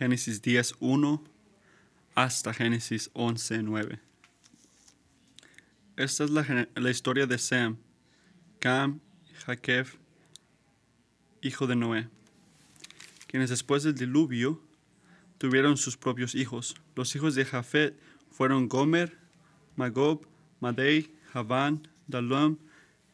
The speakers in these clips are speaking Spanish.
Génesis 10, 1 hasta Génesis 11, 9. Esta es la, la historia de Sem, Cam, Jaquev, hijo de Noé, quienes después del diluvio tuvieron sus propios hijos. Los hijos de Jafet fueron Gomer, Magob, Madei, Javán, Dalum,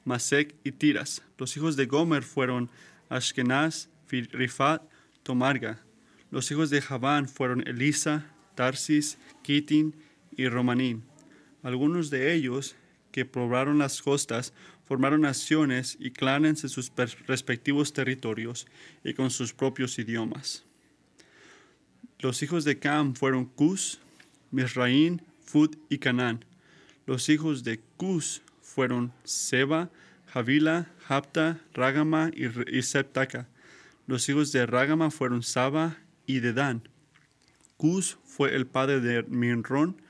Masek y Tiras. Los hijos de Gomer fueron Ashkenaz, Rifat, Tomarga. Los hijos de Javán fueron Elisa, Tarsis, Kitin y Romanín. Algunos de ellos que probaron las costas formaron naciones y clanes en sus respectivos territorios y con sus propios idiomas. Los hijos de Cam fueron Cus, Misraín, Fud y Canaán. Los hijos de Cus fueron Seba, Javila, Japta, Rágama y, Septaca. Los hijos de Rágama fueron Saba y Dedán. Cus fue el padre de Minrón,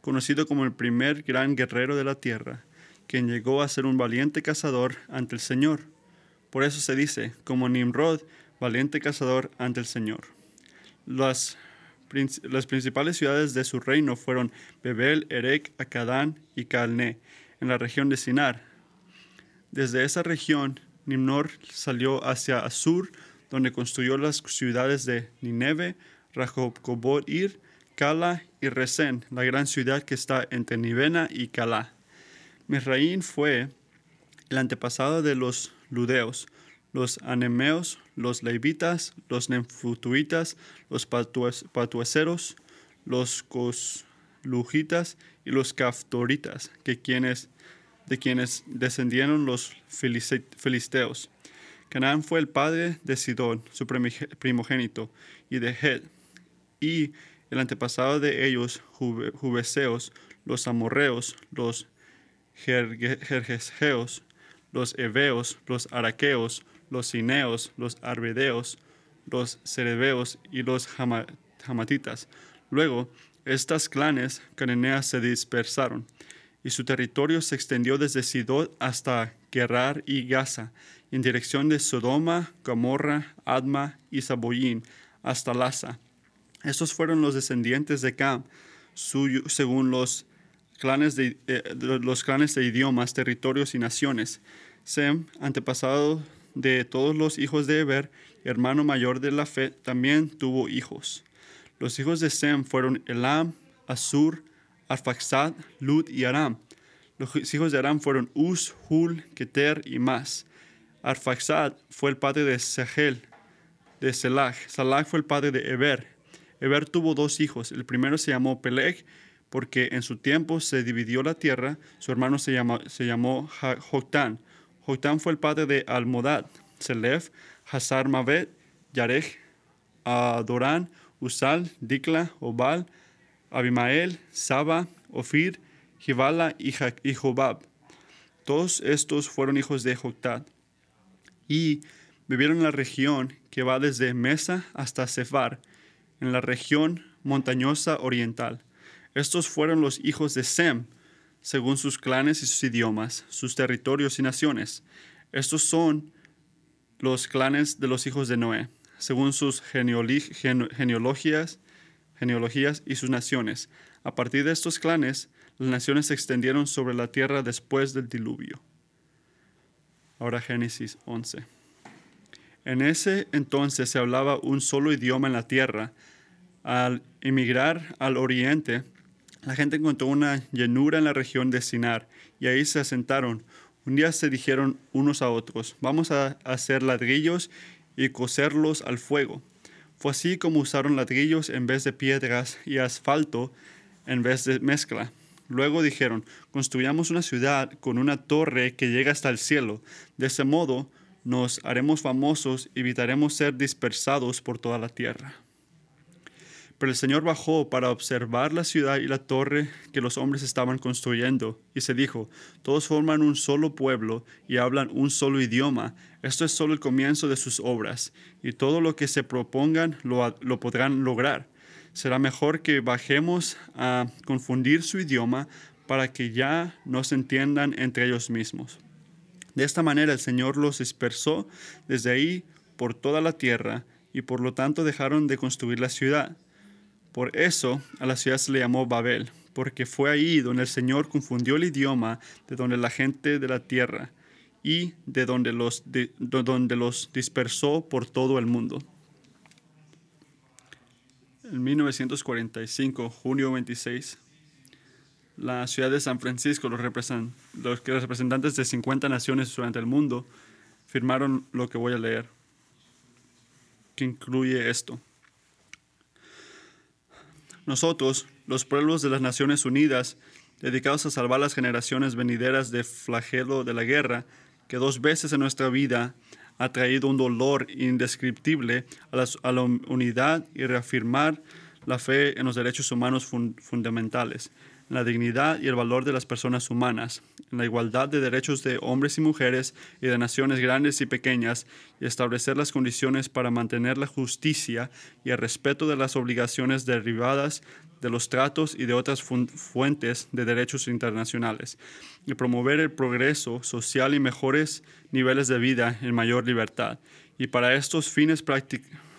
conocido como el primer gran guerrero de la tierra, quien llegó a ser un valiente cazador ante el Señor. Por eso se dice, como Nimrod, valiente cazador ante el Señor. Las, las principales ciudades de su reino fueron Bebel, Erek, Acadán y Calné, en la región de Sinar. Desde esa región, Nimnor salió hacia Asur, donde construyó las ciudades de Nineve, Ir, Kala y Resen, la gran ciudad que está entre Nivena y Kala. Misraín fue el antepasado de los ludeos, los anemeos, los levitas, los nemfutuitas, los patueceros, los coslujitas y los caftoritas, de quienes descendieron los filisteos. Canaán fue el padre de Sidón, su primogénito, y de Het, y el antepasado de ellos, jubeseos, los amorreos, los jerjesgeos, los heveos, los araqueos, los cineos, los arbedeos, los cerebeos y los jamatitas. Luego, estas clanes cananeas se dispersaron, y su territorio se extendió desde Sidón hasta Gerar y Gaza, en dirección de Sodoma, Gomorra, Adma y Saboyín, hasta Lasa. Estos fueron los descendientes de Cam, según los clanes de, eh, los clanes de idiomas, territorios y naciones. Sem, antepasado de todos los hijos de Eber, hermano mayor de la fe, también tuvo hijos. Los hijos de Sem fueron Elam, Asur, Arfaxad, Lud y Aram. Los hijos de Aram fueron Uz, Hul, Keter y Mas. Arfaxad fue el padre de Sehel, de Selah. Salah fue el padre de Eber. Eber tuvo dos hijos. El primero se llamó Peleg porque en su tiempo se dividió la tierra, su hermano se, llama, se llamó Joctán. Joctán fue el padre de Almodad, Selef, Hazar Mavet, Yarech, Adorán, Usal, Dikla, Obal, Abimael, Saba, Ofir, Jibala y, Jobab. Todos estos fueron hijos de Joctán y vivieron en la región que va desde Mesa hasta Sefar, en la región montañosa oriental. Estos fueron los hijos de Sem, según sus clanes y sus idiomas, sus territorios y naciones. Estos son los clanes de los hijos de Noé, según sus genealogías, genealogías y sus naciones. A partir de estos clanes, las naciones se extendieron sobre la tierra después del diluvio. Ahora Génesis 11. En ese entonces se hablaba un solo idioma en la tierra. Al emigrar al oriente, la gente encontró una llanura en la región de Sinar y ahí se asentaron. Un día se dijeron unos a otros, vamos a hacer ladrillos y coserlos al fuego. Fue así como usaron ladrillos en vez de piedras y asfalto en vez de mezcla. Luego dijeron, construyamos una ciudad con una torre que llega hasta el cielo. De ese modo nos haremos famosos y evitaremos ser dispersados por toda la tierra. Pero el Señor bajó para observar la ciudad y la torre que los hombres estaban construyendo, y se dijo, todos forman un solo pueblo y hablan un solo idioma. Esto es solo el comienzo de sus obras, y todo lo que se propongan lo, lo podrán lograr. Será mejor que bajemos a confundir su idioma para que ya no se entiendan entre ellos mismos. De esta manera el Señor los dispersó desde ahí por toda la tierra y por lo tanto dejaron de construir la ciudad. Por eso a la ciudad se le llamó Babel, porque fue ahí donde el Señor confundió el idioma de donde la gente de la tierra y de donde los, de, donde los dispersó por todo el mundo. En 1945, junio 26, la ciudad de San Francisco, los, los representantes de 50 naciones durante el mundo, firmaron lo que voy a leer, que incluye esto. Nosotros, los pueblos de las Naciones Unidas, dedicados a salvar las generaciones venideras del flagelo de la guerra, que dos veces en nuestra vida ha traído un dolor indescriptible a la, unidad y reafirmar la fe en los derechos humanos fundamentales, en la dignidad y el valor de las personas humanas, en la igualdad de derechos de hombres y mujeres y de naciones grandes y pequeñas, y establecer las condiciones para mantener la justicia y el respeto de las obligaciones derivadas de los tratos y de otras fuentes de derechos internacionales, y promover el progreso social y mejores niveles de vida en mayor libertad. Y para estos fines,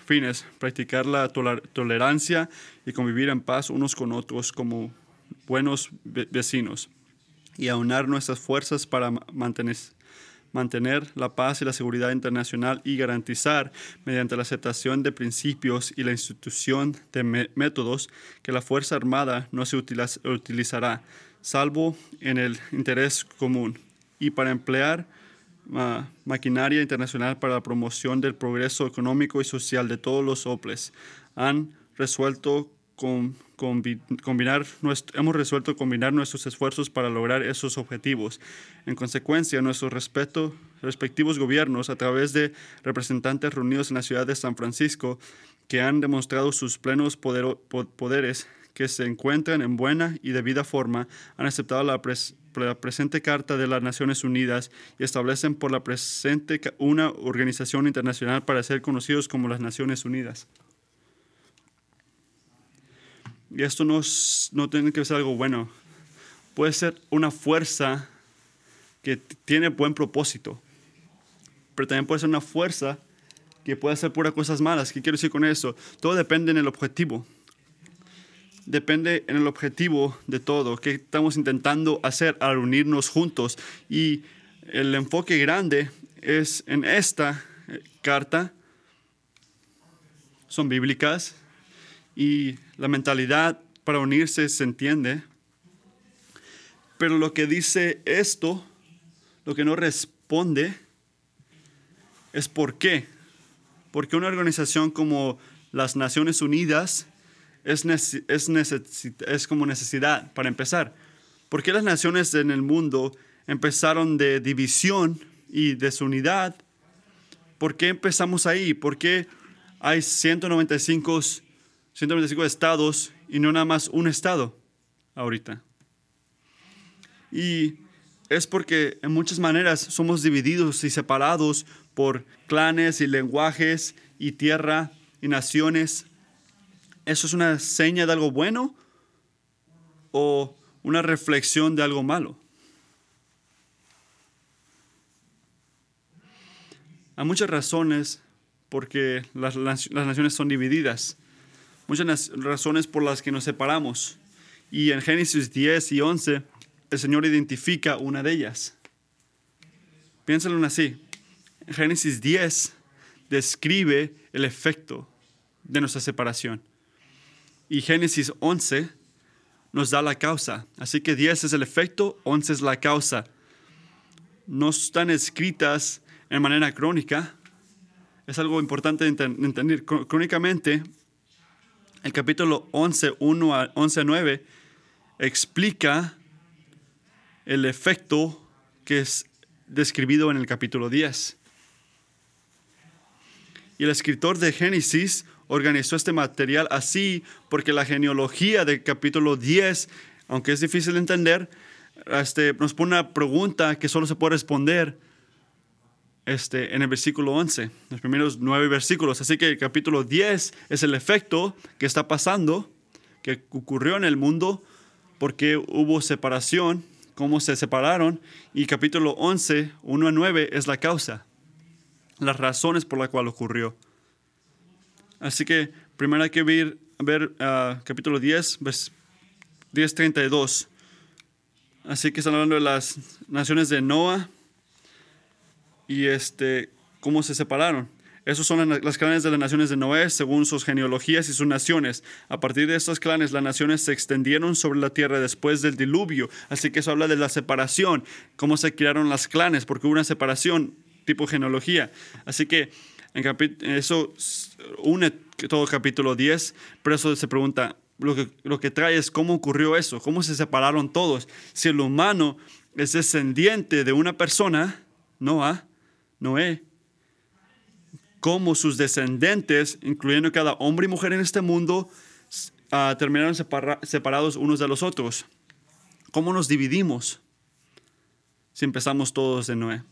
fines practicar la tolerancia y convivir en paz unos con otros como buenos vecinos, y aunar nuestras fuerzas para mantener mantener la paz y la seguridad internacional y garantizar, mediante la aceptación de principios y la institución de métodos, que la Fuerza Armada no se utilizará, salvo en el interés común, y para emplear maquinaria internacional para la promoción del progreso económico y social de todos los OPLES. Han resuelto con combinar hemos resuelto combinar nuestros esfuerzos para lograr esos objetivos. En consecuencia, nuestros respeto, respectivos gobiernos, a través de representantes reunidos en la ciudad de San Francisco, que han demostrado sus plenos poderes, que se encuentran en buena y debida forma, han aceptado la, la presente Carta de las Naciones Unidas y establecen por la presente una organización internacional para ser conocidos como las Naciones Unidas. Y esto no, no tiene que ser algo bueno. Puede ser una fuerza que tiene buen propósito. Pero también puede ser una fuerza que puede hacer puras cosas malas. ¿Qué quiero decir con eso? Todo depende en el objetivo. Depende en el objetivo de todo. ¿Qué estamos intentando hacer al unirnos juntos? Y el enfoque grande es en esta eh, carta. Son bíblicas y la mentalidad para unirse se entiende. Pero lo que dice esto, lo que no responde, es por qué. Porque una organización como las Naciones Unidas es, es, es como necesidad para empezar. ¿Por qué las naciones en el mundo empezaron de división y desunidad? ¿Por qué empezamos ahí? ¿Por qué hay 195 195 estados y no nada más un estado ahorita. Y es porque en muchas maneras somos divididos y separados por clanes y lenguajes y tierra y naciones. ¿Eso es una seña de algo bueno o una reflexión de algo malo? Hay muchas razones porque las, las naciones son divididas muchas razones por las que nos separamos. Y en Génesis 10 y 11, el Señor identifica una de ellas. Piénsalo así. Génesis 10 describe el efecto de nuestra separación. Y Génesis 11 nos da la causa. Así que 10 es el efecto, 11 es la causa. No están escritas en manera crónica. Es algo importante de entender. Crónicamente, el capítulo 11, 1 a 11 9, explica el efecto que es describido en el capítulo 10. Y el escritor de Génesis organizó este material así porque la genealogía del capítulo 10, aunque es difícil de entender, este, nos pone una pregunta que solo se puede responder este, en el versículo 11, los primeros nueve versículos. Así que el capítulo 10 es el efecto que está pasando, que ocurrió en el mundo, porque hubo separación, cómo se separaron, y capítulo 11, 1 a 9 es la causa, las razones por las cuales ocurrió. Así que primero hay que ver, ver ah, capítulo 10, vers- 10.32. Así que están hablando de las naciones de Noah y este, cómo se separaron. Esos son las- clanes de las naciones de Noé según sus genealogías y sus naciones. A partir de estos clanes, las naciones se extendieron sobre la tierra después del diluvio. Así que eso habla de la separación, cómo se crearon las clanes, porque hubo una separación tipo genealogía. Así que eso une todo capítulo 10, pero eso se pregunta, lo que, lo que trae es cómo ocurrió eso, cómo se separaron todos. Si el humano es descendiente de una persona, Noah, Noé, cómo sus descendientes, incluyendo cada hombre y mujer en este mundo, ah, terminaron separa- separados unos de los otros. ¿Cómo nos dividimos si empezamos todos de Noé?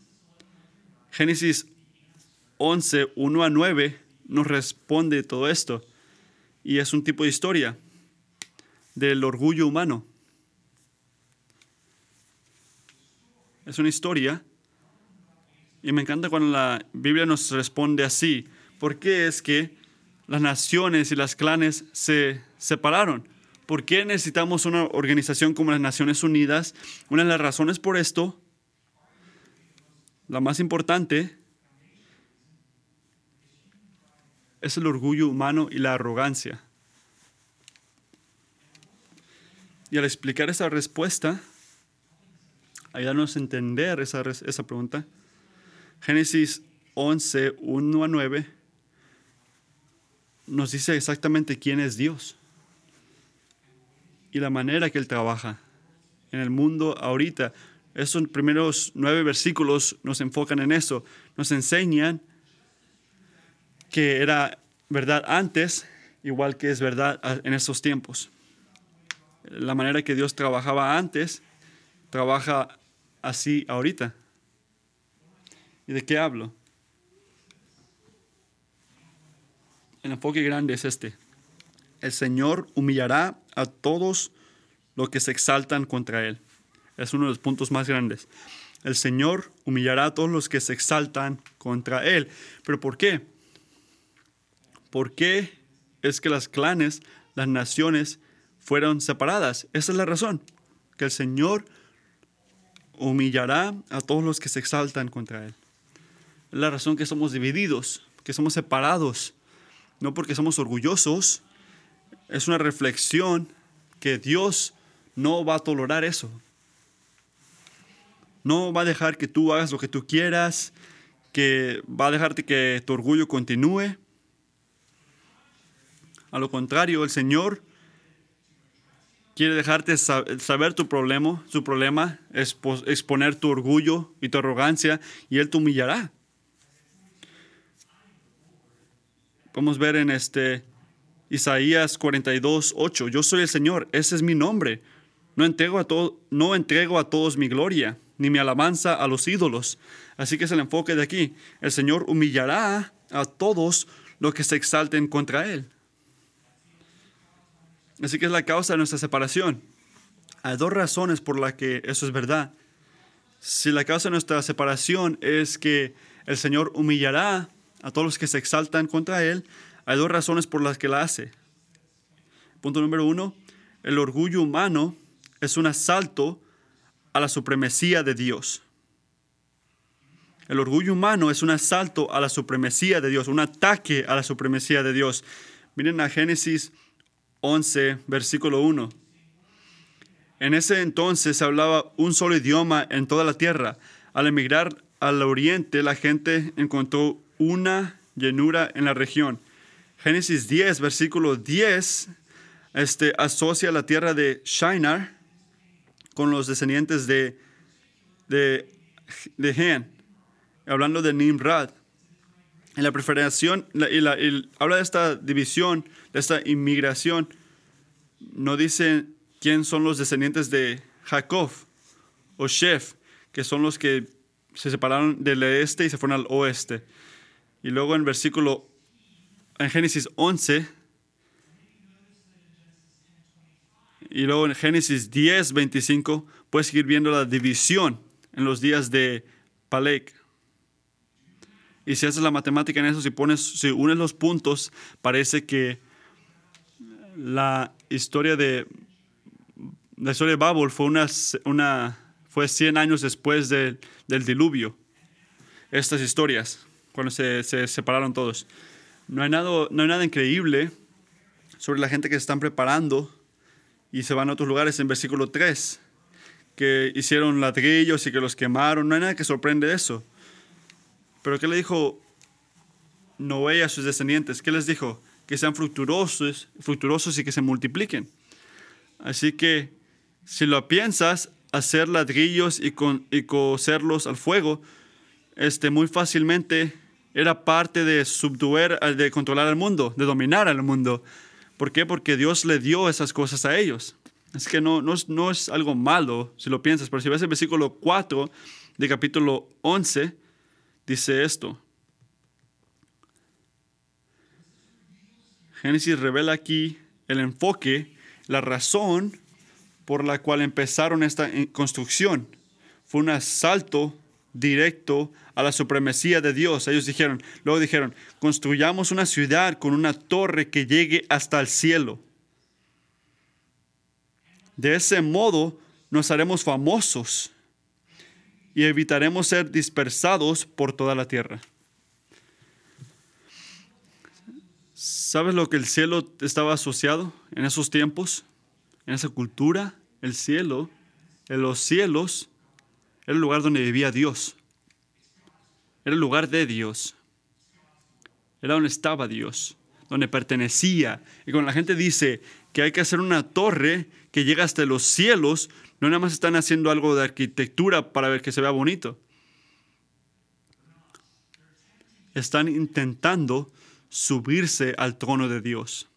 Génesis 11, 1 a 9 nos responde todo esto. Y es un tipo de historia del orgullo humano. Es una historia. Y me encanta cuando la Biblia nos responde así. ¿Por qué es que las naciones y las clanes se separaron? ¿Por qué necesitamos una organización como las Naciones Unidas? Una de las razones por esto, la más importante, es el orgullo humano y la arrogancia. Y al explicar esa respuesta, ayudarnos a entender esa, esa pregunta, Génesis 11, 1 a 9, nos dice exactamente quién es Dios y la manera que Él trabaja en el mundo ahorita. Esos primeros nueve versículos nos enfocan en eso, nos enseñan que era verdad antes, igual que es verdad en estos tiempos. La manera que Dios trabajaba antes, trabaja así ahorita. ¿Y de qué hablo? El enfoque grande es este. El Señor humillará a todos los que se exaltan contra Él. Es uno de los puntos más grandes. El Señor humillará a todos los que se exaltan contra Él. ¿Pero por qué? ¿Por qué es que las clanes, las naciones, fueron separadas? Esa es la razón. Que el Señor humillará a todos los que se exaltan contra Él. Es la razón que somos divididos, que somos separados. No porque somos orgullosos, es una reflexión que Dios no va a tolerar eso. No va a dejar que tú hagas lo que tú quieras, que va a dejarte que tu orgullo continúe. A lo contrario, el Señor quiere dejarte sa- saber tu problema, su problema, expo- exponer tu orgullo y tu arrogancia, y Él te humillará. Podemos ver en este Isaías 42, 8, yo soy el Señor, ese es mi nombre. No entrego, a no entrego a todos mi gloria, ni mi alabanza a los ídolos. Así que es el enfoque de aquí. El Señor humillará a todos los que se exalten contra Él. Así que es la causa de nuestra separación. Hay dos razones por las que eso es verdad. Si la causa de nuestra separación es que el Señor humillará a todos los que se exaltan contra Él, hay dos razones por las que la hace. Punto número uno, el orgullo humano es un asalto a la supremacía de Dios. El orgullo humano es un asalto a la supremacía de Dios, un ataque a la supremacía de Dios. Miren a Génesis 11, versículo 1. En ese entonces se hablaba un solo idioma en toda la tierra. Al emigrar al oriente, la gente encontró una llenura en la región. Génesis 10, versículo 10, este, asocia la tierra de Shinar con los descendientes de, de, de Han, hablando de Nimrod. En la preferación, la- y la- habla de esta división, de esta inmigración, no dice quién son los descendientes de Jacob o Shef, que son los que se separaron del este y se fueron al oeste. Y luego en versículo, en Génesis 11, y luego en Génesis 10, 25, puedes seguir viendo la división en los días de Palek. Y si haces la matemática en eso, si pones, si unes los puntos, parece que la historia de la historia de Babel fue una, una fue 100 años después del diluvio. Estas historias, cuando se, se, separaron todos. No hay, nada, no hay nada increíble sobre la gente que se están preparando y se van a otros lugares en versículo 3, que hicieron ladrillos y que los quemaron. No hay nada que sorprende de eso. Pero ¿qué le dijo Noé a sus descendientes? ¿Qué les dijo? Que sean fructuosos, fructuosos y que se multipliquen. Así que si lo piensas, hacer ladrillos y, con, y coserlos al fuego, este, muy fácilmente era parte de subduer, de controlar el mundo, de dominar al mundo. ¿Por qué? Porque Dios le dio esas cosas a ellos. Así que no, no, es, no es algo malo si lo piensas, pero si ves el versículo 4 de capítulo 11, dice esto. Génesis revela aquí el enfoque, la razón por la cual empezaron esta construcción. Fue un asalto directo a la supremacía de Dios. Ellos dijeron, luego dijeron, construyamos una ciudad con una torre que llegue hasta el cielo. De ese modo nos haremos famosos y evitaremos ser dispersados por toda la tierra. ¿Sabes lo que el cielo estaba asociado en esos tiempos? En esa cultura, el cielo, en los cielos, era el lugar donde vivía Dios. Era el lugar de Dios. Era donde estaba Dios, donde pertenecía. Y cuando la gente dice que hay que hacer una torre que llega hasta los cielos, no nada más están haciendo algo de arquitectura para ver que se vea bonito. Están intentando subirse al trono de Dios.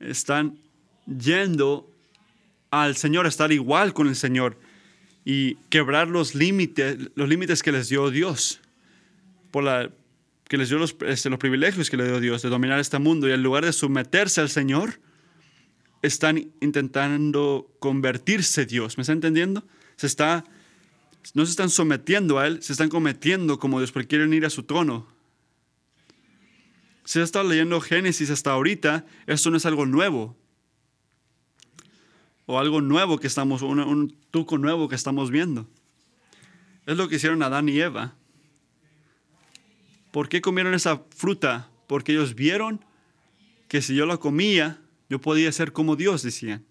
Están yendo al Señor, estar igual con el Señor y quebrar los límites, los límites que les dio Dios, que les dio los, este, los privilegios que le dio Dios de dominar este mundo. Y en lugar de someterse al Señor, están intentando convertirse Dios. ¿Me está entendiendo? Se está, no se están sometiendo a Él, se están cometiendo como Dios porque quieren ir a su trono. Si has estado leyendo Génesis hasta ahorita, esto no es algo nuevo. O algo nuevo que estamos, un, un tuco nuevo que estamos viendo. Es lo que hicieron Adán y Eva. ¿Por qué comieron esa fruta? Porque ellos vieron que si yo la comía, yo podía ser como Dios, decían.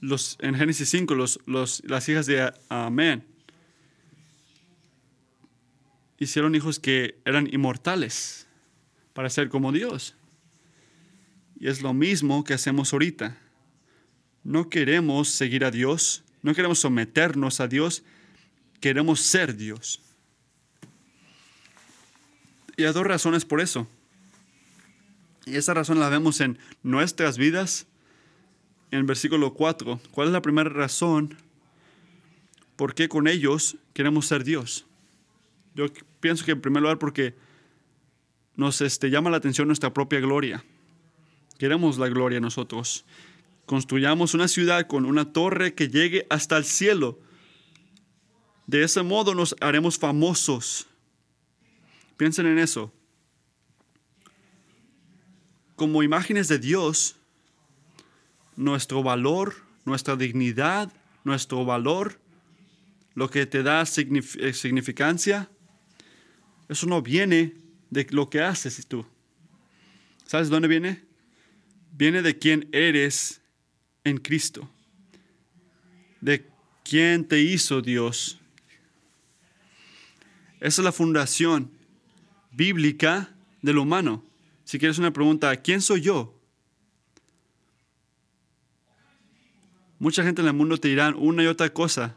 Los, en Génesis 5, los, los, las hijas de Amén hicieron hijos que eran inmortales para ser como Dios. Y es lo mismo que hacemos ahorita. No queremos seguir a Dios, no queremos someternos a Dios, queremos ser Dios. Y hay dos razones por eso. Y esa razón la vemos en nuestras vidas, en el versículo 4. ¿Cuál es la primera razón por qué con ellos queremos ser Dios? Yo pienso que en primer lugar porque nos este, llama la atención nuestra propia gloria. Queremos la gloria nosotros. Construyamos una ciudad con una torre que llegue hasta el cielo. De ese modo nos haremos famosos. Piensen en eso. Como imágenes de Dios, nuestro valor, nuestra dignidad, nuestro valor, lo que te da eh, significancia, eso no viene de lo que haces tú. ¿Sabes dónde viene? Viene de quién eres en Cristo. De quién te hizo Dios. Esa es la fundación bíblica del humano. Si quieres una pregunta, ¿quién soy yo? Mucha gente en el mundo te dirá una y otra cosa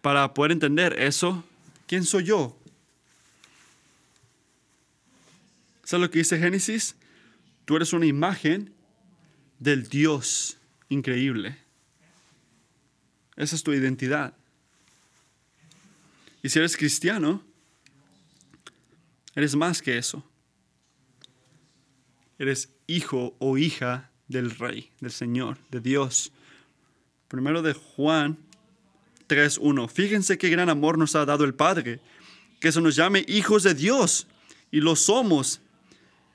para poder entender eso. ¿Quién soy yo? ¿Sabes lo que dice Génesis? Tú eres una imagen del Dios increíble. Esa es tu identidad. Y si eres cristiano, Eres más que eso. Eres hijo o hija del Rey, del Señor, de Dios. Primero de Juan 3.1. Fíjense qué gran amor nos ha dado el Padre, que se nos llame hijos de Dios, y lo somos.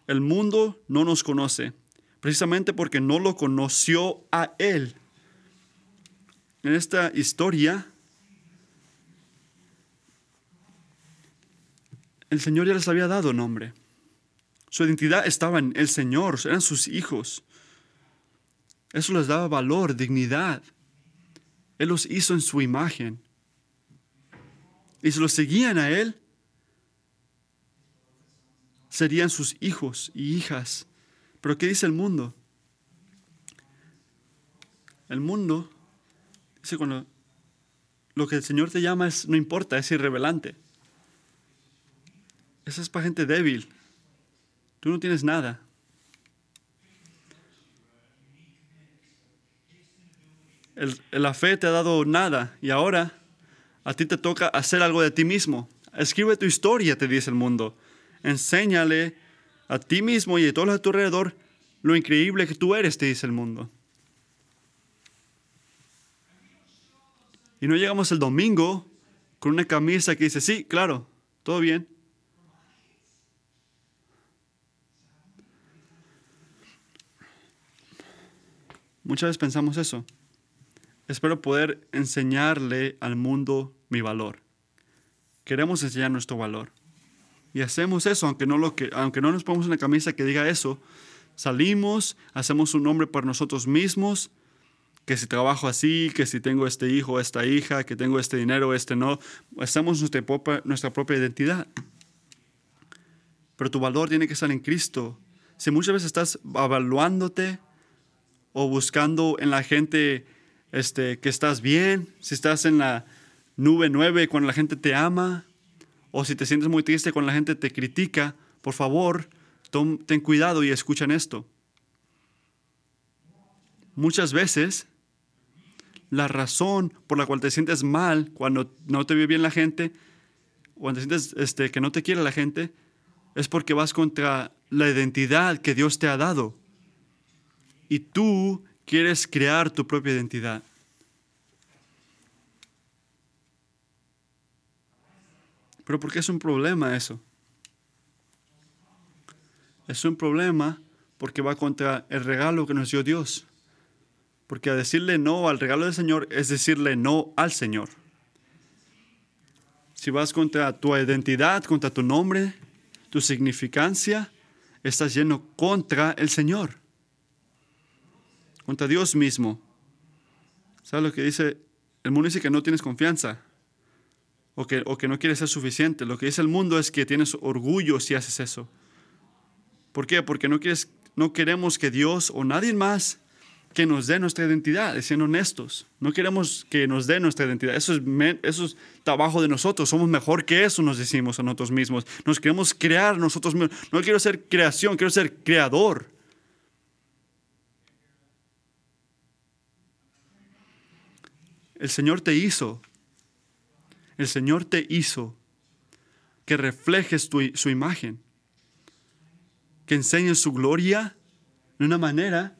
El mundo no nos conoce, precisamente porque no lo conoció a Él. En esta historia, el Señor ya les había dado nombre. Su identidad estaba en el Señor, eran sus hijos. Eso les daba valor, dignidad. Él los hizo en su imagen. Y si los seguían a Él, serían sus hijos y hijas. Pero ¿qué dice el mundo? El mundo dice cuando lo que el Señor te llama es, no importa, es irrevelante. Esa es para gente débil. Tú no tienes nada. la fe te ha dado nada y ahora a ti te toca hacer algo de ti mismo. Escribe tu historia, te dice el mundo. Enséñale a ti mismo y a todos a tu alrededor lo increíble que tú eres, te dice el mundo. Y no llegamos el domingo con una camisa que dice, sí, claro, todo bien. Muchas veces pensamos eso. Espero poder enseñarle al mundo mi valor. Queremos enseñar nuestro valor. Y hacemos eso, aunque no, lo que, aunque no nos ponemos una camisa que diga eso. Salimos, hacemos un nombre por nosotros mismos, que si trabajo así, que si tengo este hijo, esta hija, que tengo este dinero, este no. Hacemos nuestra propia, nuestra propia identidad. Pero tu valor tiene que estar en Cristo. Si muchas veces estás evaluándote o buscando en la gente este, que estás bien, si estás en la nube nueve cuando la gente te ama, o si te sientes muy triste cuando la gente te critica, por favor, ten cuidado y escuchen esto. Muchas veces, la razón por la cual te sientes mal cuando no te ve bien la gente, cuando te sientes este, que no te quiere la gente, es porque vas contra la identidad que Dios te ha dado. Y tú quieres crear tu propia identidad. Pero ¿por qué es un problema eso? Es un problema porque va contra el regalo que nos dio Dios. Porque a decirle no al regalo del Señor es decirle no al Señor. Si vas contra tu identidad, contra tu nombre, tu significancia, estás yendo contra el Señor contra Dios mismo. ¿Sabes lo que dice? El mundo dice que no tienes confianza o que, o que no quieres ser suficiente. Lo que dice el mundo es que tienes orgullo si haces eso. ¿Por qué? Porque no, quieres, no queremos que Dios o nadie más que nos dé nuestra identidad, siendo honestos. No queremos que nos dé nuestra identidad. Eso es, eso es trabajo de nosotros. Somos mejor que eso, nos decimos a nosotros mismos. Nos queremos crear nosotros mismos. No quiero ser creación, quiero ser creador. El Señor te hizo. El Señor te hizo que reflejes su imagen, que enseñes su gloria de una manera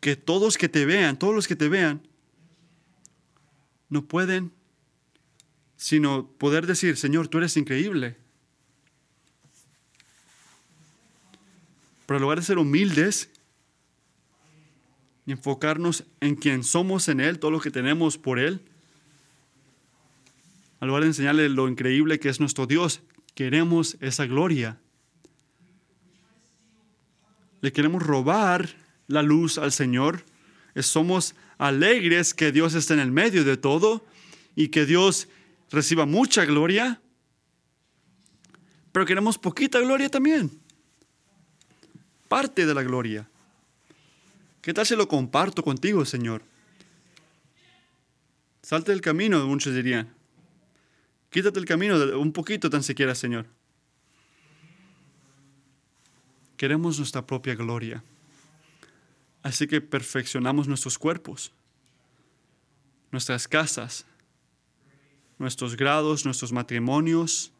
que todos que te vean, todos los que te vean, no pueden sino poder decir, Señor, tú eres increíble. Pero en lugar de ser humildes y enfocarnos en quién somos en Él, todo lo que tenemos por Él. Al lugar de enseñarle lo increíble que es nuestro Dios, queremos esa gloria. Le queremos robar la luz al Señor. Somos alegres que Dios esté en el medio de todo y que Dios reciba mucha gloria, pero queremos poquita gloria también. Parte de la gloria. ¿Qué tal si lo comparto contigo, Señor? Salte del camino, muchos dirían. Quítate el camino un poquito tan siquiera, Señor. Queremos nuestra propia gloria. Así que perfeccionamos nuestros cuerpos, nuestras casas, nuestros grados, nuestros matrimonios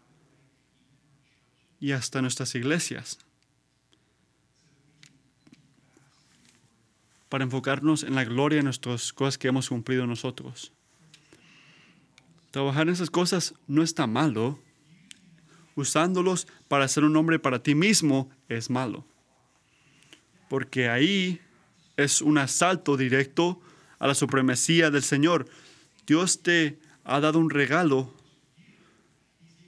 y hasta nuestras iglesias. para enfocarnos en la gloria de nuestras cosas que hemos cumplido nosotros. Trabajar en esas cosas no está malo. Usándolos para ser un hombre para ti mismo es malo. Porque ahí es un asalto directo a la supremacía del Señor. Dios te ha dado un regalo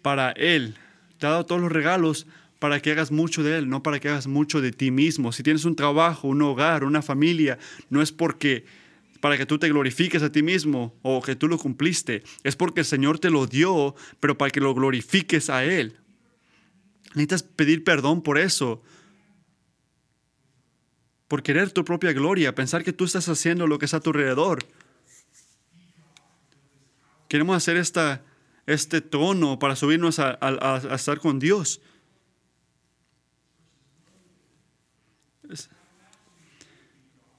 para Él. Te ha dado todos los regalos para que hagas mucho de Él, no para que hagas mucho de ti mismo. Si tienes un trabajo, un hogar, una familia, no es porque para que tú te glorifiques a ti mismo o que tú lo cumpliste. Es porque el Señor te lo dio, pero para que lo glorifiques a Él. Necesitas pedir perdón por eso. Por querer tu propia gloria, pensar que tú estás haciendo lo que está a tu alrededor. Queremos hacer esta, este tono para subirnos a, a estar con Dios.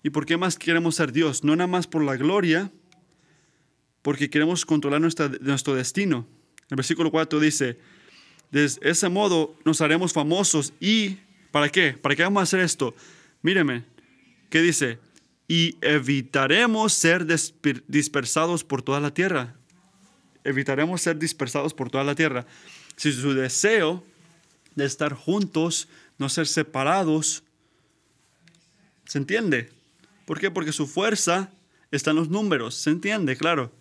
¿Y por qué más queremos ser Dios? No nada más por la gloria, porque queremos controlar nuestro destino. El versículo 4 dice, de ese modo nos haremos famosos y ¿para qué? ¿Para qué vamos a hacer esto? Míreme, ¿qué dice? Y evitaremos ser dispersados por toda la tierra. Evitaremos ser dispersados por toda la tierra. Si su deseo de estar juntos, no ser separados, ¿se entiende? ¿Por qué? Porque su fuerza está en los números, ¿se entiende? Claro.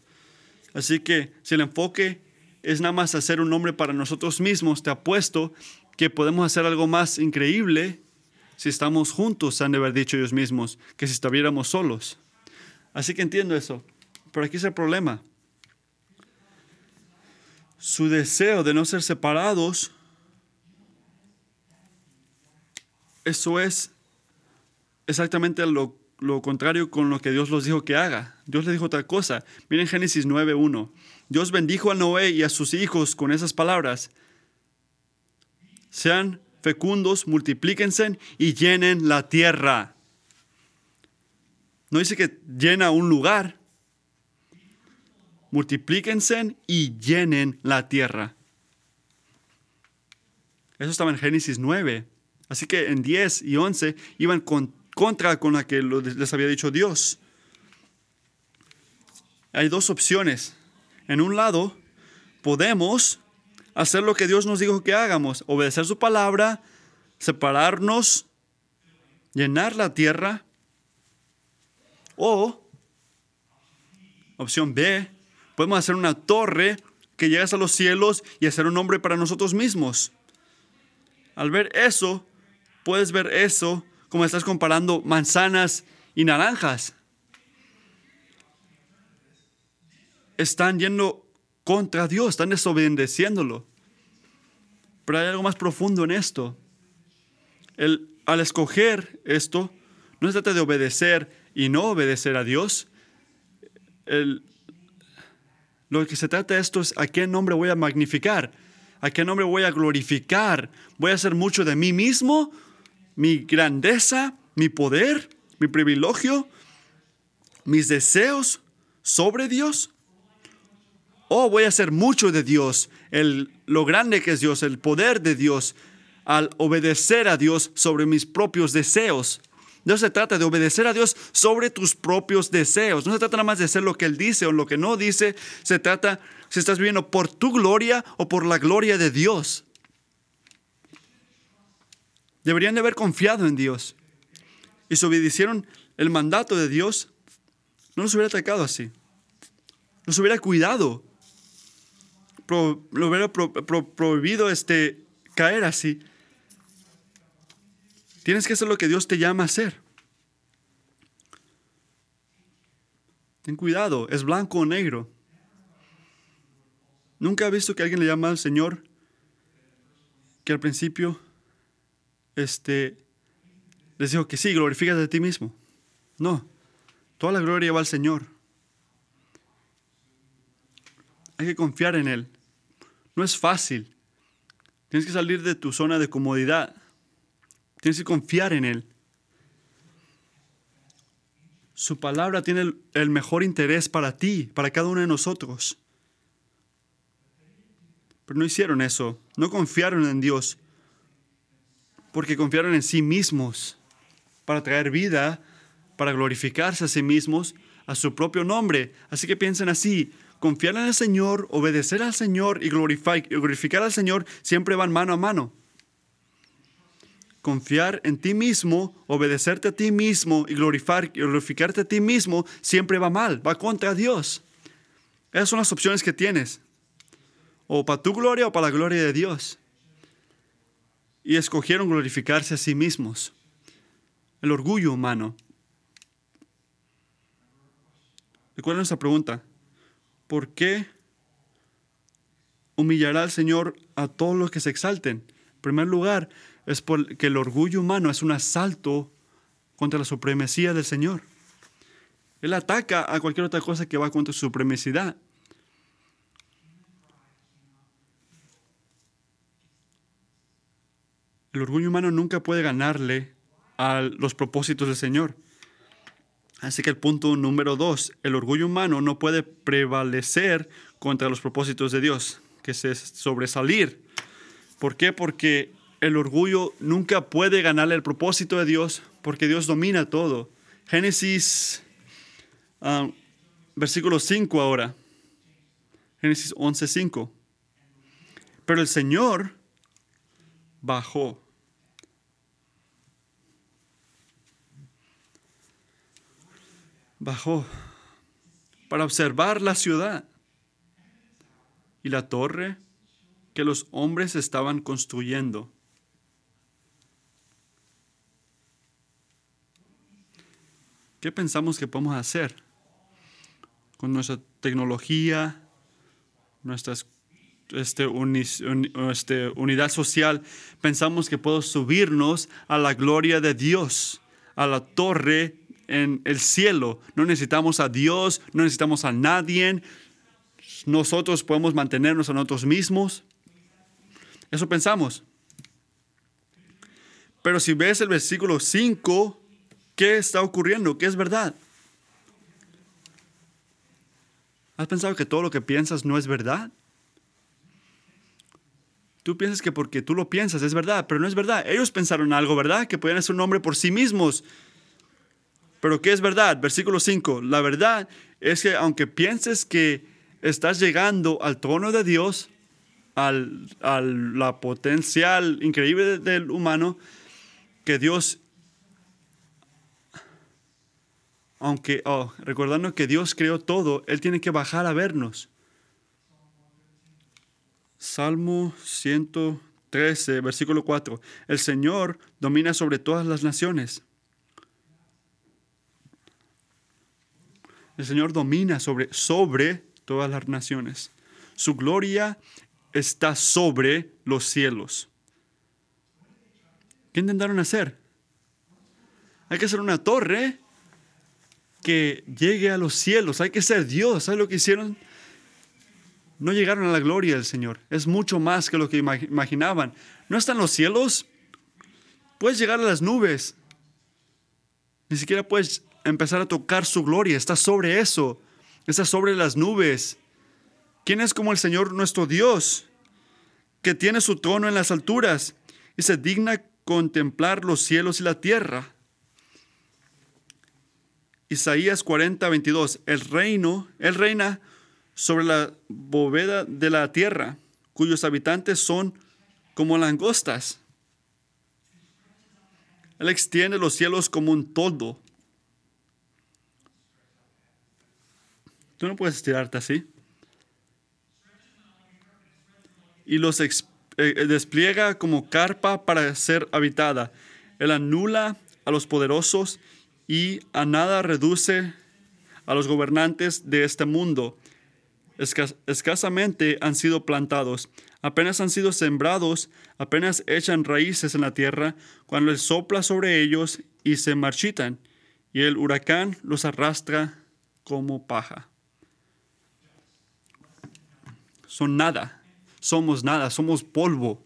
Así que si el enfoque es nada más hacer un nombre para nosotros mismos, te apuesto que podemos hacer algo más increíble si estamos juntos, han de haber dicho ellos mismos, que si estuviéramos solos. Así que entiendo eso. Pero aquí es el problema. Su deseo de no ser separados, eso es exactamente lo lo contrario con lo que Dios los dijo que haga. Dios le dijo otra cosa. Miren Génesis 9.1. Dios bendijo a Noé y a sus hijos con esas palabras. Sean fecundos, multiplíquense y llenen la tierra. No dice que llena un lugar. Multiplíquense y llenen la tierra. Eso estaba en Génesis 9. Así que en 10 y 11 iban con contra con la que les había dicho Dios. Hay dos opciones. En un lado, podemos hacer lo que Dios nos dijo que hagamos, obedecer su palabra, separarnos, llenar la tierra. O, opción B, podemos hacer una torre que llegue a los cielos y hacer un nombre para nosotros mismos. Al ver eso, puedes ver eso como estás comparando manzanas y naranjas. Están yendo contra Dios, están desobedeciéndolo. Pero hay algo más profundo en esto. El, al escoger esto, no se trata de obedecer y no obedecer a Dios. lo que se trata de esto es a qué nombre voy a magnificar, a qué nombre voy a glorificar. ¿Voy a hacer mucho de mí mismo mi grandeza, mi poder, mi privilegio, mis deseos sobre Dios? ¿O voy a hacer mucho de Dios, el, lo grande que es Dios, el poder de Dios, al obedecer a Dios sobre mis propios deseos? No se trata de obedecer a Dios sobre tus propios deseos. No se trata nada más de hacer lo que Él dice o lo que no dice. Se trata si estás viviendo por tu gloria o por la gloria de Dios. Deberían de haber confiado en Dios. Y si obedecieron el mandato de Dios, no los hubiera atacado así. Los hubiera cuidado. lo hubiera prohibido este, caer así. Tienes que hacer lo que Dios te llama a hacer. Ten cuidado, es blanco o negro. Nunca he visto que alguien le llama al Señor que al principio este, les dijo que sí, glorifícate de ti mismo. No, toda la gloria va al Señor. Hay que confiar en Él. No es fácil. Tienes que salir de tu zona de comodidad. Tienes que confiar en Él. Su palabra tiene el mejor interés para ti, para cada uno de nosotros. Pero no hicieron eso. No confiaron en Dios porque confiaron en sí mismos para traer vida, para glorificarse a sí mismos, a su propio nombre. Así que piensen así, confiar en el Señor, obedecer al Señor y glorificar al Señor siempre van mano a mano. Confiar en ti mismo, obedecerte a ti mismo y glorificar, glorificarte a ti mismo siempre va mal, va contra Dios. Esas son las opciones que tienes. O para tu gloria o para la gloria de Dios. Y escogieron glorificarse a sí mismos. El orgullo humano. Recuerden esa pregunta. ¿Por qué humillará al Señor a todos los que se exalten? En primer lugar, es porque el orgullo humano es un asalto contra la supremacía del Señor. Él ataca a cualquier otra cosa que va contra su supremacidad. El orgullo humano nunca puede ganarle a los propósitos del Señor. Así que el punto número dos, el orgullo humano no puede prevalecer contra los propósitos de Dios, que es sobresalir. ¿Por qué? Porque el orgullo nunca puede ganarle el propósito de Dios, porque Dios domina todo. Génesis, ah, versículo 5 ahora. Génesis 11:5. Pero el Señor bajó bajó para observar la ciudad y la torre que los hombres estaban construyendo. ¿Qué pensamos que podemos hacer con nuestra tecnología, nuestra este, este, unidad social? Pensamos que podemos subirnos a la gloria de Dios, a la torre en el cielo. No necesitamos a Dios, no necesitamos a nadie. Nosotros podemos mantenernos a nosotros mismos. Eso pensamos. Pero si ves el versículo 5, ¿qué está ocurriendo? ¿Qué es verdad? ¿Has pensado que todo lo que piensas no es verdad? Tú piensas que porque tú lo piensas es verdad, pero no es verdad. Ellos pensaron algo, ¿verdad? Que podían ser un hombre por sí mismos. Pero ¿qué es verdad? Versículo 5. La verdad es que aunque pienses que estás llegando al trono de Dios, al, a la potencial increíble del humano, que Dios, aunque, oh, recordando que Dios creó todo, Él tiene que bajar a vernos. Salmo 113, versículo 4. El Señor domina sobre todas las naciones. El Señor domina sobre, sobre todas las naciones. Su gloria está sobre los cielos. ¿Qué intentaron hacer? Hay que hacer una torre que llegue a los cielos. Hay que ser Dios. ¿Sabes lo que hicieron? No llegaron a la gloria del Señor. Es mucho más que lo que imaginaban. ¿No están los cielos? Puedes llegar a las nubes. Ni siquiera puedes empezar a tocar su gloria. Está sobre eso. Está sobre las nubes. ¿Quién es como el Señor nuestro Dios? Que tiene su trono en las alturas y se digna contemplar los cielos y la tierra. Isaías 40, 22. El reino, Él reina sobre la bóveda de la tierra, cuyos habitantes son como langostas. Él extiende los cielos como un todo Tú no puedes estirarte así. Y los eh, despliega como carpa para ser habitada. Él anula a los poderosos y a nada reduce a los gobernantes de este mundo. Escasamente han sido plantados, apenas han sido sembrados, apenas echan raíces en la tierra, cuando él sopla sobre ellos y se marchitan, y el huracán los arrastra como paja son nada. Somos nada, somos polvo.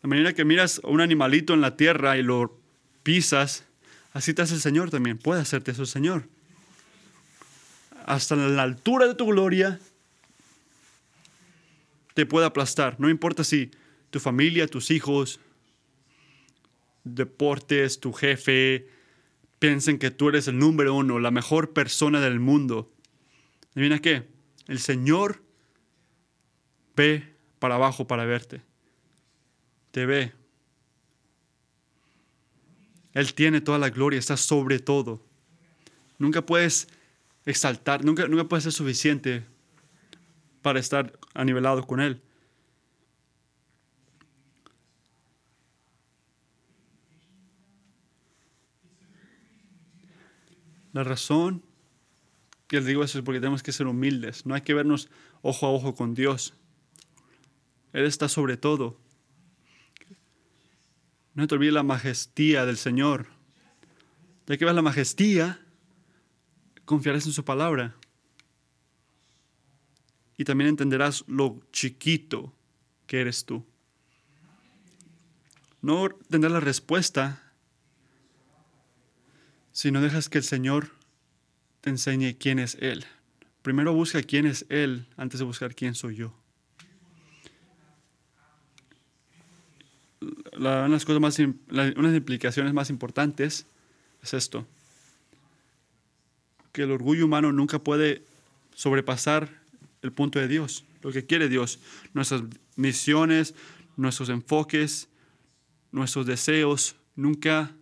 La manera que miras a un animalito en la tierra y lo pisas, así te hace el Señor también. Puede hacerte eso, Señor. Hasta la altura de tu gloria te puede aplastar. No importa si tu familia, tus hijos, deportes, tu jefe, piensen que tú eres el número uno, la mejor persona del mundo. Adivina qué, el Señor ve para abajo para verte. Te ve. Él tiene toda la gloria, está sobre todo. Nunca puedes exaltar, nunca, nunca puedes ser suficiente para estar anivelado con Él. La razón que les digo eso es porque tenemos que ser humildes. No hay que vernos ojo a ojo con Dios. Él está sobre todo. No te olvides la majestía del Señor. Ya que ves la majestía, confiarás en su palabra. Y también entenderás lo chiquito que eres tú. No tendrás la respuesta si no dejas que el Señor te enseñe quién es Él. Primero busca quién es Él antes de buscar quién soy yo. una de las cosas más, una de las implicaciones más importantes es esto. Que el orgullo humano nunca puede sobrepasar el punto de Dios, lo que quiere Dios. Nuestras misiones, nuestros enfoques, nuestros deseos nunca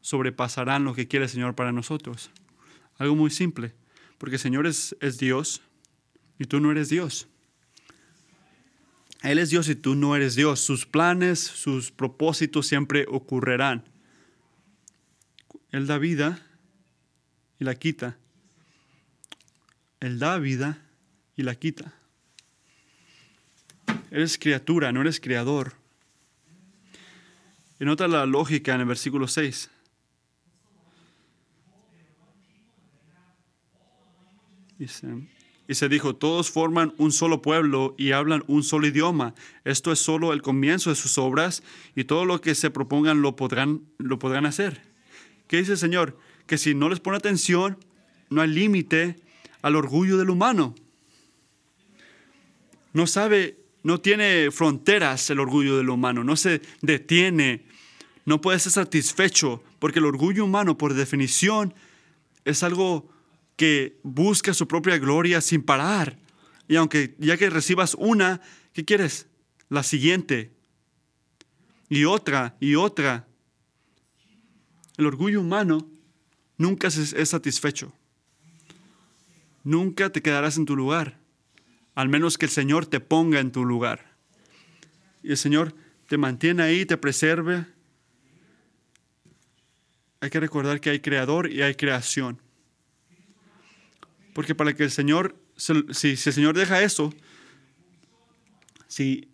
sobrepasarán lo que quiere el Señor para nosotros. Algo muy simple, porque el Señor es, es Dios y tú no eres Dios. Él es Dios y tú no eres Dios. Sus planes, sus propósitos siempre ocurrirán. Él da vida y la quita. Él da vida y la quita. Eres criatura, no eres creador. Y nota la lógica en el versículo 6. y se dijo, todos forman un solo pueblo y hablan un solo idioma. Esto es solo el comienzo de sus obras y todo lo que se propongan lo podrán, lo podrán hacer. ¿Qué dice el Señor? Que si no les pone atención, no hay límite al orgullo del humano. No sabe, no tiene fronteras el orgullo del humano, no se detiene, no puede ser satisfecho, porque el orgullo humano, por definición, es algo que busca su propia gloria sin parar. Y aunque ya que recibas una, ¿qué quieres? La siguiente. Y otra, y otra. El orgullo humano nunca es satisfecho. Nunca te quedarás en tu lugar, al menos que el Señor te ponga en tu lugar. Y el Señor te mantiene ahí, te preserve. Hay que recordar que hay creador y hay creación. Porque para que el Señor, si, el Señor deja eso, si,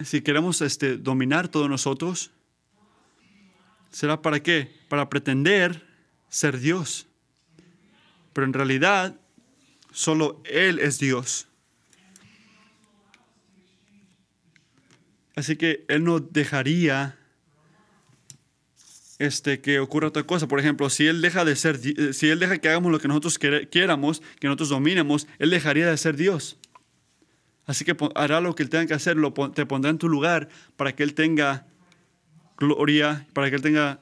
si queremos este, dominar todos nosotros, ¿será para qué? Para pretender ser Dios. Pero en realidad, solo Él es Dios. Así que Él no dejaría este, que ocurra otra cosa. Por ejemplo, si Él deja de ser, si Él deja que hagamos lo que nosotros queramos, que nosotros dominemos, Él dejaría de ser Dios. Así que hará lo que Él tenga que hacer, lo, te pondrá en tu lugar para que Él tenga gloria, para que Él tenga,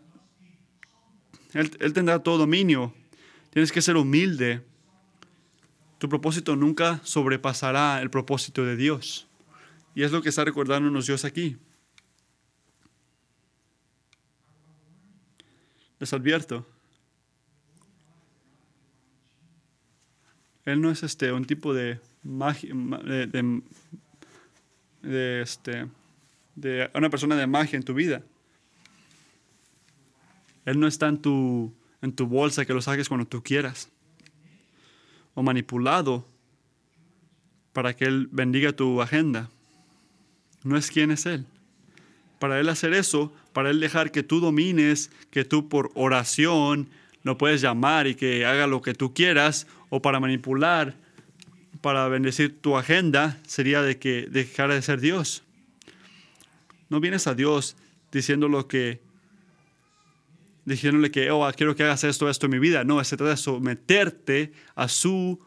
Él, él tendrá todo dominio. Tienes que ser humilde. Tu propósito nunca sobrepasará el propósito de Dios. Y es lo que está recordándonos Dios aquí. Les advierto. Él no es este, un tipo de magia, de, de, este, de una persona de magia en tu vida. Él no está en tu, en tu bolsa que lo saques cuando tú quieras. O manipulado para que Él bendiga tu agenda. No es quién es Él. Para Él hacer eso, para Él dejar que tú domines, que tú por oración lo puedes llamar y que haga lo que tú quieras, o para manipular, para bendecir tu agenda, sería de que dejara de ser Dios. No vienes a Dios diciendo lo que diciéndole que, oh, quiero que hagas esto, esto en mi vida. No, se trata de someterte a su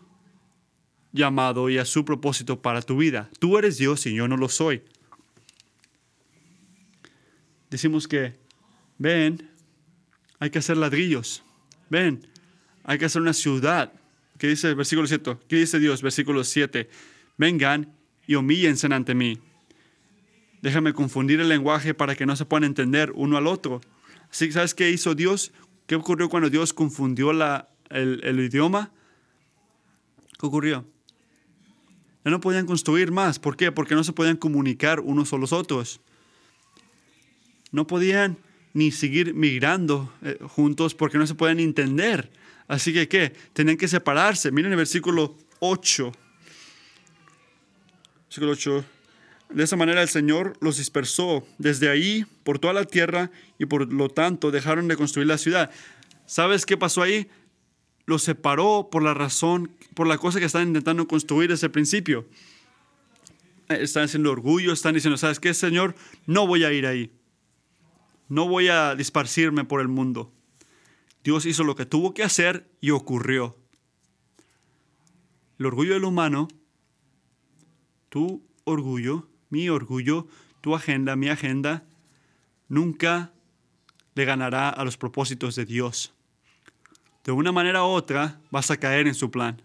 llamado y a su propósito para tu vida. Tú eres Dios y yo no lo soy decimos que, ven, hay que hacer ladrillos, ven, hay que hacer una ciudad, ¿Qué dice el versículo 7? ¿Qué dice Dios? Versículo 7. Vengan y humíllense ante mí. Déjame confundir el lenguaje para que no se puedan entender uno al otro. Así ¿sabes qué hizo Dios? ¿Qué ocurrió cuando Dios confundió la, el, el idioma? ¿Qué ocurrió? Ya no podían construir más. ¿Por qué? Porque no se podían comunicar unos a los otros. No podían ni seguir migrando eh, juntos porque no se podían entender. Así que, ¿qué? Tenían que separarse. Miren el versículo 8. Versículo 8. De esa manera el Señor los dispersó desde ahí por toda la tierra y por lo tanto dejaron de construir la ciudad. ¿Sabes qué pasó ahí? Los separó por la razón, por la cosa que están intentando construir desde el principio. Están haciendo orgullo, están diciendo, ¿sabes qué, Señor? No voy a ir ahí. No voy a disparcirme por el mundo. Dios hizo lo que tuvo que hacer y ocurrió. El orgullo del humano, tu orgullo, mi orgullo, tu agenda, mi agenda, nunca le ganará a los propósitos de Dios. De una manera u otra vas a caer en su plan.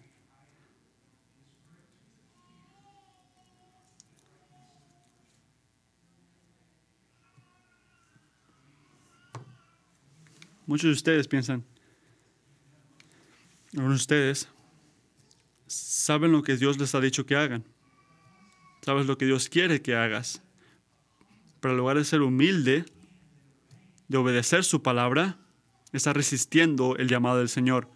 Muchos de ustedes piensan, algunos de ustedes saben lo que Dios les ha dicho que hagan. Sabes lo que Dios quiere que hagas. Pero en lugar de ser humilde, de obedecer su palabra, está resistiendo el llamado del Señor.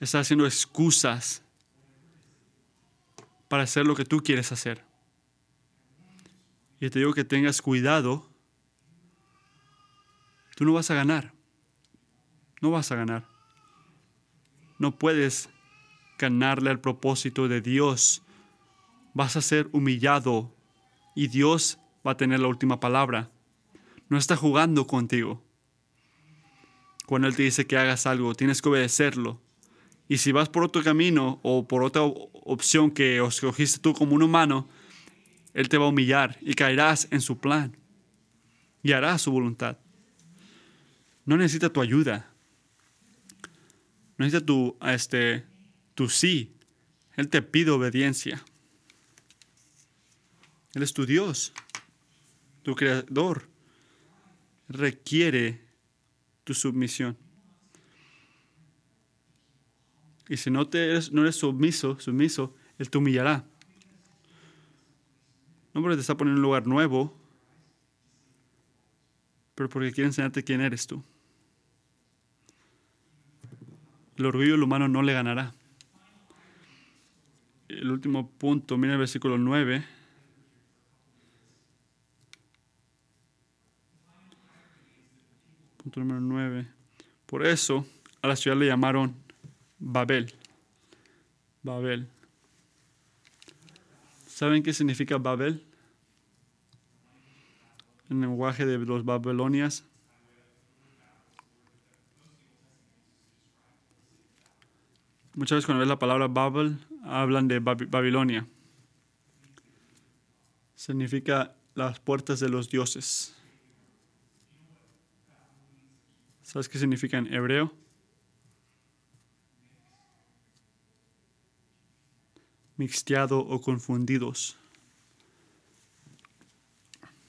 Está haciendo excusas para hacer lo que tú quieres hacer. Y te digo que tengas cuidado. Tú no vas a ganar. No vas a ganar. No puedes ganarle al propósito de Dios. Vas a ser humillado y Dios va a tener la última palabra. No está jugando contigo. Cuando Él te dice que hagas algo, tienes que obedecerlo. Y si vas por otro camino o por otra opción que escogiste tú como un humano, Él te va a humillar y caerás en su plan y harás su voluntad. No necesita tu ayuda. No necesita tu, este, tu sí. Él te pide obediencia. Él es tu Dios, tu creador. Requiere tu submisión. Y si no, te eres, no eres sumiso, sumiso, Él te humillará. No porque te está poniendo en un lugar nuevo, pero porque quiere enseñarte quién eres tú. El orgullo del humano no le ganará. El último punto, mira el versículo 9. Número 9. Por eso a la ciudad le llamaron Babel. Babel. ¿Saben qué significa Babel? En el lenguaje de los babilonias. Muchas veces cuando ves la palabra Babel, hablan de Babilonia. Significa las puertas de los dioses. ¿Sabes qué significa en hebreo? Mixteado o confundidos.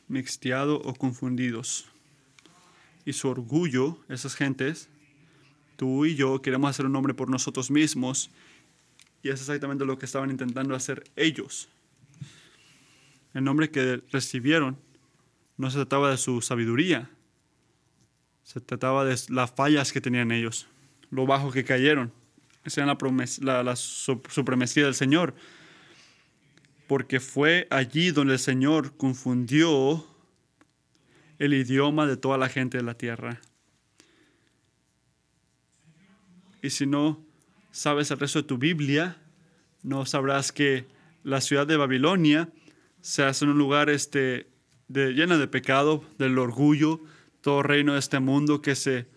Mixteado o confundidos. Y su orgullo, esas gentes, tú y yo queremos hacer un nombre por nosotros mismos. Y es exactamente lo que estaban intentando hacer ellos. El nombre que recibieron no se trataba de su sabiduría, se trataba de las fallas que tenían ellos, lo bajo que cayeron. Esa era la, supremacía del Señor. Porque fue allí donde el Señor confundió el idioma de toda la gente de la tierra. Y si no sabes el resto de tu Biblia, no sabrás que la ciudad de Babilonia se hace en un lugar este, de, lleno de pecado, del orgullo, todo reino de este mundo que se,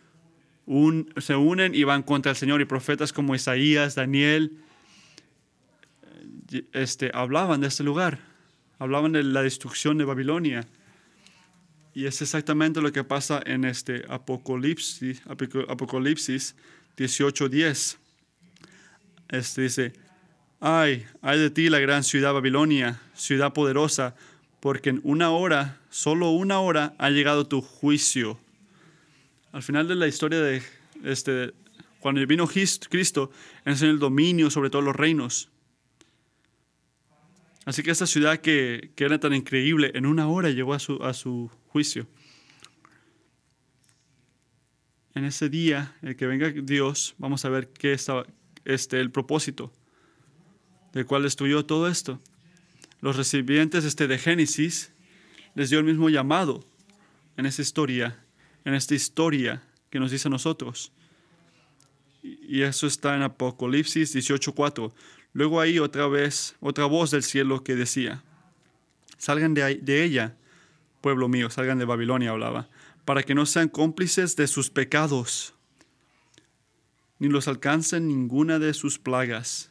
se unen y van contra el Señor. Y profetas como Isaías, Daniel, eh, este, hablaban de este lugar, hablaban de la destrucción de Babilonia. Y es exactamente lo que pasa en este Apocalipsis, Apocalipsis 18:10. este dice, ay, ay de ti la gran ciudad Babilonia, ciudad poderosa, porque en una hora, solo una hora, ha llegado tu juicio. Al final de la historia de este, cuando vino Cristo, enseñó el dominio sobre todos los reinos. Así que esta ciudad que, era tan increíble, en una hora llegó a su, a su juicio. En ese día, el que venga Dios, vamos a ver qué estaba, este, el propósito del cual destruyó todo esto. Los recipientes este, de Génesis les dio el mismo llamado en esa historia, en esta historia que nos dice a nosotros. Y eso está en Apocalipsis 18:4. Luego ahí otra vez, otra voz del cielo que decía, salgan de, ella, pueblo mío, salgan de Babilonia, hablaba, para que no sean cómplices de sus pecados, ni los alcancen ninguna de sus plagas.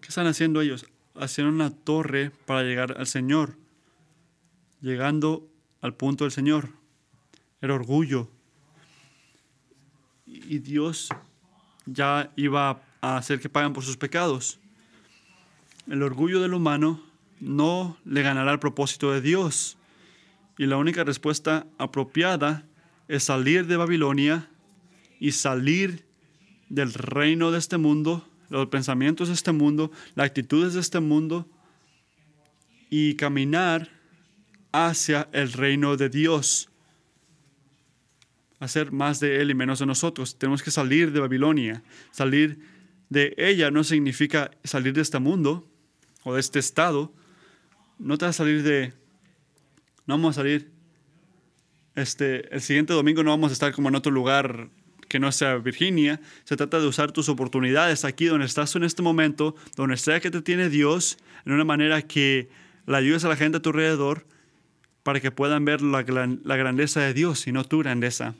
¿Qué están haciendo ellos? Haciendo una torre para llegar al Señor, llegando al punto del Señor. El orgullo. Y Dios ya iba a hacer que paguen por sus pecados. El orgullo del humano no le ganará el propósito de Dios. Y la única respuesta apropiada es salir de Babilonia y salir del reino de este mundo, los pensamientos de este mundo, las actitudes de este mundo y caminar hacia el reino de Dios. Hacer más de Él y menos de nosotros. Tenemos que salir de Babilonia. Salir de ella no significa salir de este mundo o de este estado. No te vas a salir de no vamos a salir. Este, el siguiente domingo no vamos a estar como en otro lugar que no sea Virginia. Se trata de usar tus oportunidades aquí donde estás en este momento, donde sea que te tiene Dios, en una manera que la ayudes a la gente a tu alrededor para que puedan ver la, la grandeza de Dios y no tu grandeza.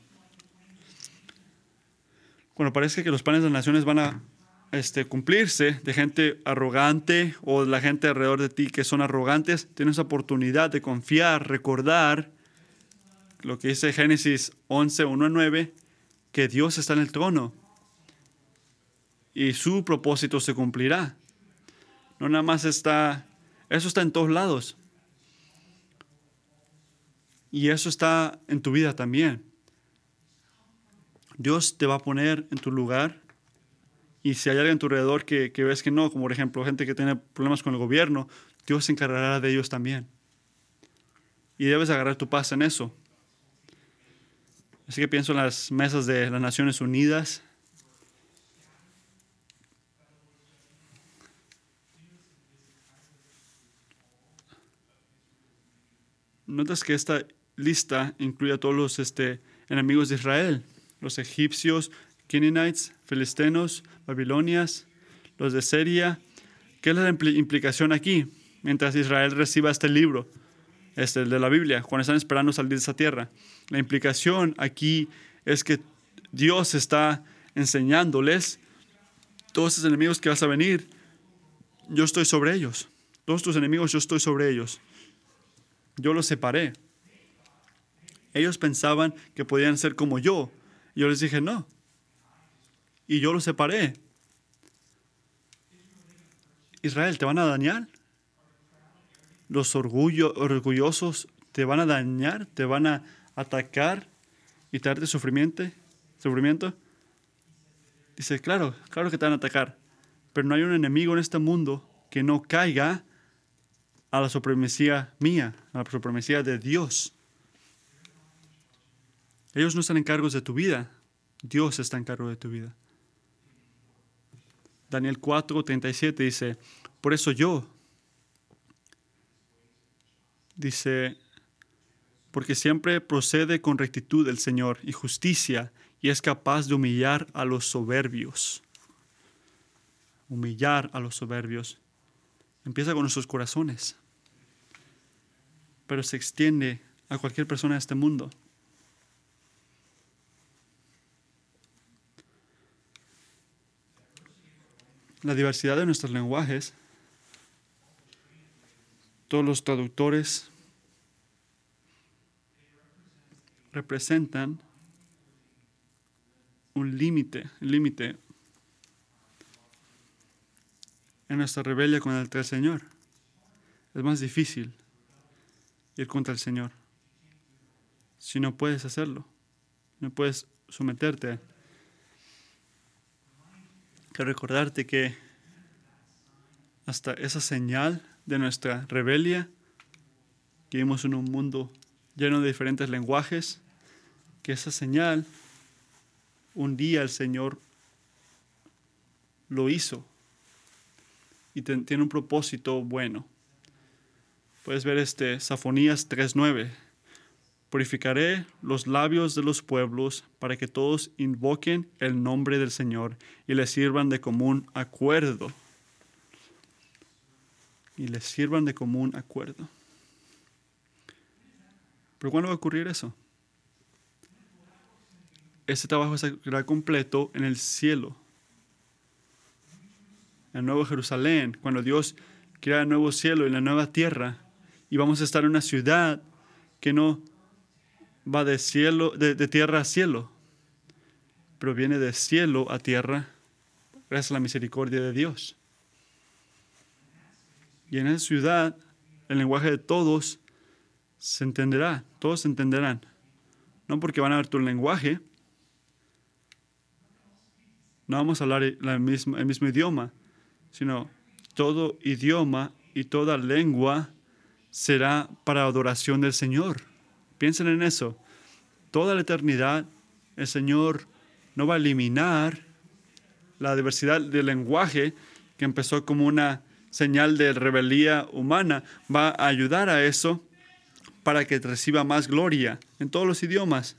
Cuando parece que los planes de las naciones van a este, cumplirse de gente arrogante o de la gente alrededor de ti que son arrogantes, tienes oportunidad de confiar, recordar lo que dice Génesis 11, 1 a 9, que Dios está en el trono y su propósito se cumplirá. No nada más está, eso está en todos lados. Y eso está en tu vida también. Dios te va a poner en tu lugar y si hay alguien a tu alrededor que, ves que no, como por ejemplo gente que tiene problemas con el gobierno, Dios se encargará de ellos también. Y debes agarrar tu paz en eso. Así que pienso en las mesas de las Naciones Unidas. Notas que esta lista incluye a todos los este, enemigos de Israel, los egipcios, Canaanites, filistenos, babilonias, los de Siria. ¿Qué es la implicación aquí? Mientras Israel reciba este libro, este de la Biblia, cuando están esperando salir de esa tierra. La implicación aquí es que Dios está enseñándoles todos esos enemigos que vas a venir, yo estoy sobre ellos. Todos tus enemigos, yo estoy sobre ellos. Yo los separé. Ellos pensaban que podían ser como yo. Yo les dije, no, y yo los separé. Israel, ¿te van a dañar? Los orgullo, orgullosos te van a dañar, te van a atacar y traerte sufrimiento. sufrimiento. Dice, claro, claro que te van a atacar, pero no hay un enemigo en este mundo que no caiga a la supremacía mía, a la supremacía de Dios. Ellos no están en cargos de tu vida, Dios está en cargo de tu vida. Daniel 4, 37 dice, por eso yo, dice, porque siempre procede con rectitud el Señor y justicia y es capaz de humillar a los soberbios. Humillar a los soberbios. Empieza con nuestros corazones, pero se extiende a cualquier persona de este mundo. la diversidad de nuestros lenguajes, todos los traductores representan un límite, límite en nuestra rebelión contra el Señor. Es más difícil ir contra el Señor. Si no puedes hacerlo, no puedes someterte. Quiero recordarte que hasta esa señal de nuestra rebelión, que vivimos en un mundo lleno de diferentes lenguajes, que esa señal, un día el Señor lo hizo y tiene un propósito bueno. Puedes ver este Safonías 3.9. Purificaré los labios de los pueblos para que todos invoquen el nombre del Señor y le sirvan de común acuerdo. Y le sirvan de común acuerdo. ¿Pero cuándo va a ocurrir eso? Ese trabajo será completo en el cielo, en el nuevo Jerusalén, cuando Dios crea el nuevo cielo y la nueva tierra, y vamos a estar en una ciudad que no va de cielo, de tierra a cielo, pero viene de cielo a tierra, gracias a la misericordia de Dios. Y en esa ciudad, el lenguaje de todos se entenderá, todos se entenderán. No porque van a ver tu lenguaje, no vamos a hablar el mismo, idioma, sino todo idioma y toda lengua será para adoración del Señor. Piensen en eso. Toda la eternidad el Señor no va a eliminar la diversidad del lenguaje que empezó como una señal de rebeldía humana. Va a ayudar a eso para que reciba más gloria en todos los idiomas.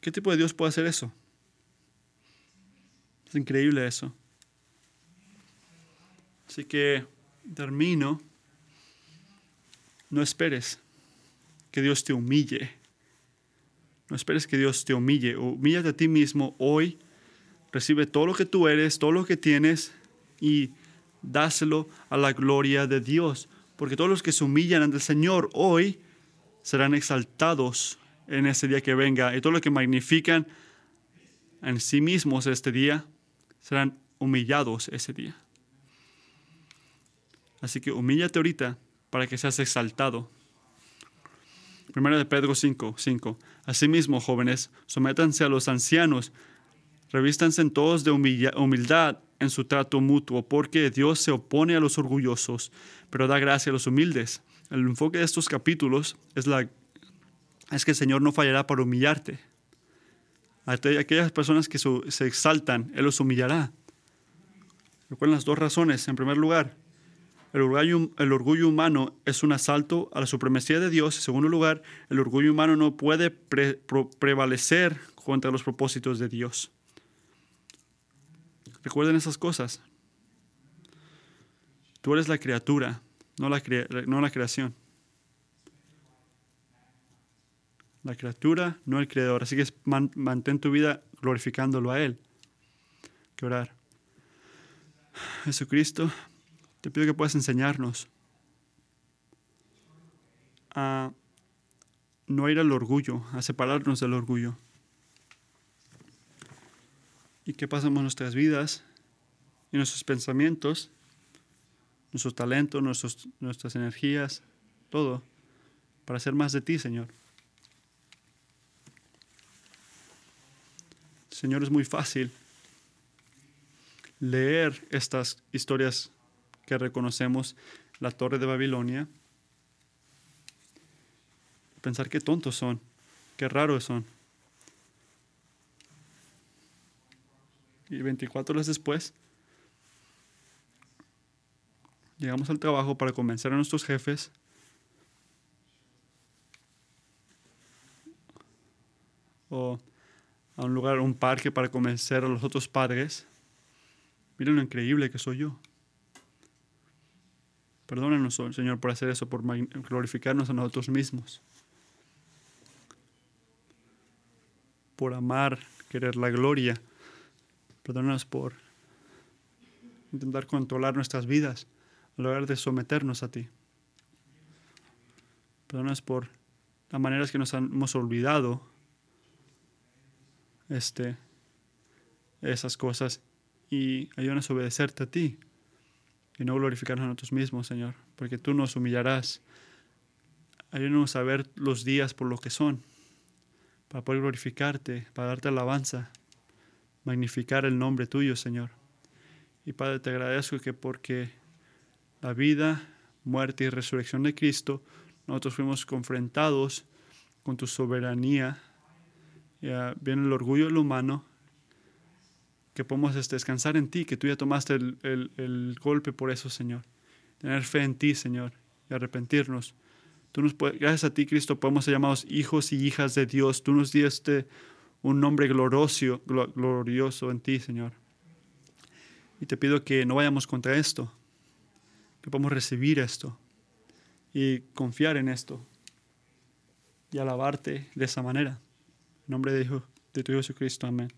¿Qué tipo de Dios puede hacer eso? Es increíble eso. Así que termino. No esperes que Dios te humille. No esperes que Dios te humille. Humíllate a ti mismo hoy. Recibe todo lo que tú eres, todo lo que tienes y dáselo a la gloria de Dios. Porque todos los que se humillan ante el Señor hoy serán exaltados en ese día que venga. Y todos los que magnifican en sí mismos este día serán humillados ese día. Así que humíllate ahorita para que seas exaltado. Primero de Pedro 5, 5. Asimismo, jóvenes, sométanse a los ancianos, revístanse todos de humildad en su trato mutuo, porque Dios se opone a los orgullosos, pero da gracia a los humildes. El enfoque de estos capítulos es, que el Señor no fallará para humillarte. A aquellas personas que se exaltan, Él los humillará. Recuerden las dos razones. En primer lugar, el orgullo, humano es un asalto a la supremacía de Dios. En segundo lugar, el orgullo humano no puede prevalecer contra los propósitos de Dios. Recuerden esas cosas. Tú eres la criatura, no la, creación. La criatura, no el creador. Así que mantén tu vida glorificándolo a Él. Que orar. Jesucristo, te pido que puedas enseñarnos a no ir al orgullo, a separarnos del orgullo. Y que pasamos nuestras vidas y nuestros pensamientos, nuestros talentos, nuestras energías, todo, para hacer más de ti, Señor. Señor, es muy fácil leer estas historias que reconocemos, la torre de Babilonia, pensar qué tontos son, qué raros son. Y 24 horas después, llegamos al trabajo para convencer a nuestros jefes o a un lugar, un parque para convencer a los otros padres. Miren lo increíble que soy yo. Perdónanos, Señor, por hacer eso, por glorificarnos a nosotros mismos. Por amar, querer la gloria. Perdónanos por intentar controlar nuestras vidas en lugar de someternos a ti. Perdónanos por las maneras que nos hemos olvidado este, esas cosas y ayúdanos a obedecerte a ti y no glorificarnos a nosotros mismos, Señor, porque tú nos humillarás. Ayúdanos a ver los días por lo que son, para poder glorificarte, para darte alabanza, magnificar el nombre tuyo, Señor. Y Padre, te agradezco que porque la vida, muerte y resurrección de Cristo, nosotros fuimos confrontados con tu soberanía. Ya viene el orgullo del humano, que podemos este, descansar en ti, que tú ya tomaste el, golpe por eso, Señor. Tener fe en ti, Señor, y arrepentirnos. Tú nos gracias a ti, Cristo, podemos ser llamados hijos y hijas de Dios. Tú nos diste un nombre glorioso, glorioso en ti, Señor. Y te pido que no vayamos contra esto, que podamos recibir esto y confiar en esto y alabarte de esa manera. En nombre de, Hijo, de tu Jesucristo. Amén.